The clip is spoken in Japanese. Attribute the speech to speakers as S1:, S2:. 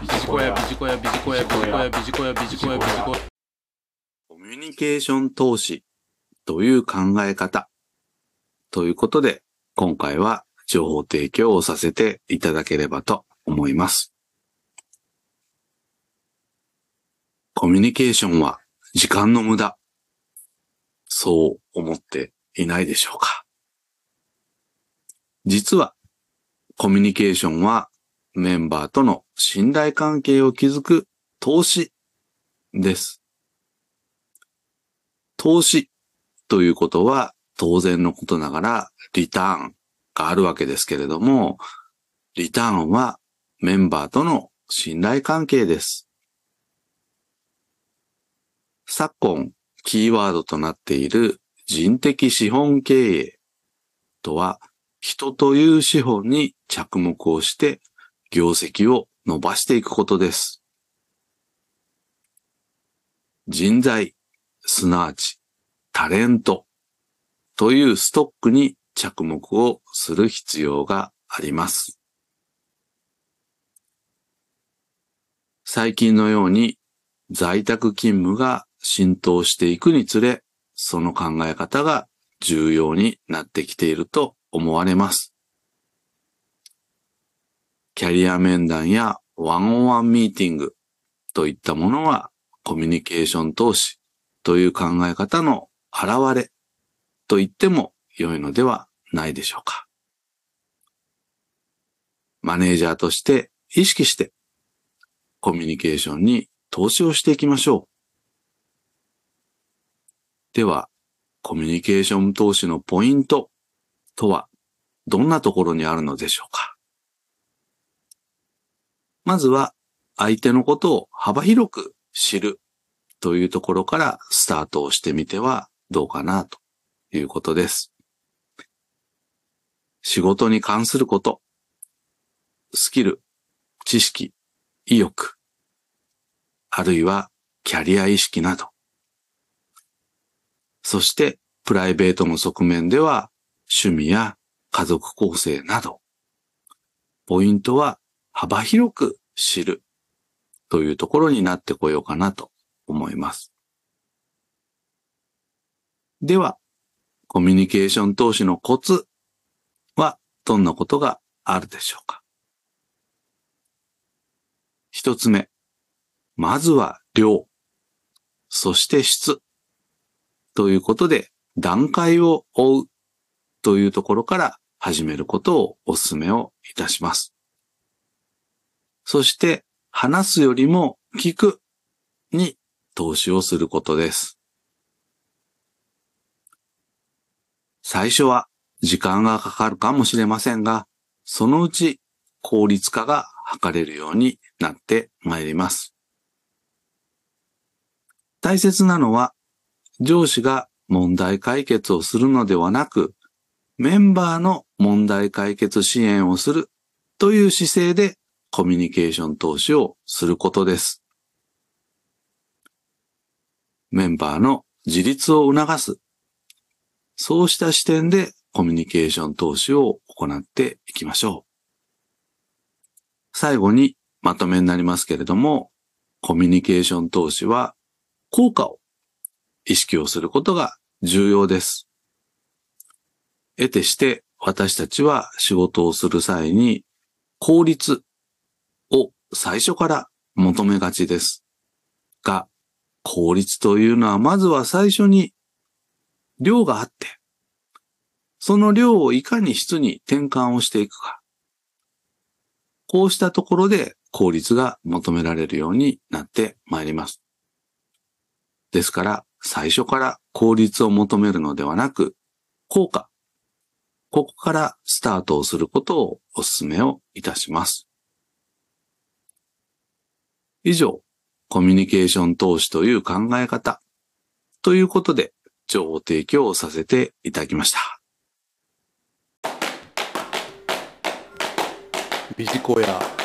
S1: ビジコヤ、ビジコヤ、ビジコヤ、ビジコヤ、ビジコヤ、ビジコヤ、ビジコヤ。
S2: コミュニケーション投資という考え方ということで、今回は情報提供をさせていただければと思います。コミュニケーションは時間の無駄。そう思っていないでしょうか実は、コミュニケーションはメンバーとの信頼関係を築く投資です。投資ということは当然のことながらリターンがあるわけですけれども、リターンはメンバーとの信頼関係です。昨今、キーワードとなっている人的資本経営とは、人という資本に着目をして業績を伸ばしていくことです。人材、すなわちタレントというストックに着目をする必要があります。最近のように在宅勤務が浸透していくにつれ、その考え方が重要になってきていると思われます。キャリア面談やワンオンワンミーティングといったものはコミュニケーション投資という考え方の現れと言っても良いのではないでしょうか。マネージャーとして意識してコミュニケーションに投資をしていきましょう。では、コミュニケーション投資のポイントとはどんなところにあるのでしょうかまずは相手のことを幅広く知るというところからスタートをしてみてはどうかなということです。仕事に関すること、スキル、知識、意欲、あるいはキャリア意識など、そしてプライベートの側面では趣味や家族構成など、ポイントは幅広く知るというところになってこようかなと思います。では、コミュニケーション投資のコツはどんなことがあるでしょうか？一つ目。まずは量。そして質。ということで段階を追うというところから始めることをお勧めをいたします。そして話すよりも聞くに投資をすることです。最初は時間がかかるかもしれませんが、そのうち効率化が図れるようになってまいります。大切なのは、上司が問題解決をするのではなく、メンバーの問題解決支援をするという姿勢でコミュニケーション投資をすることです。メンバーの自立を促す。そうした視点でコミュニケーション投資を行っていきましょう。最後にまとめになりますけれども、コミュニケーション投資は効果を意識をすることが重要です。得てして私たちは仕事をする際に効率最初から求めがちです。が、効率というのはまずは最初に量があって、その量をいかに質に転換をしていくか。こうしたところで効率が求められるようになってまいります。ですから、最初から効率を求めるのではなく、効果。ここからスタートをすることをお勧めをいたします。以上、コミュニケーション投資という考え方ということで情報提供をさせていただきました。
S1: ビジコヤ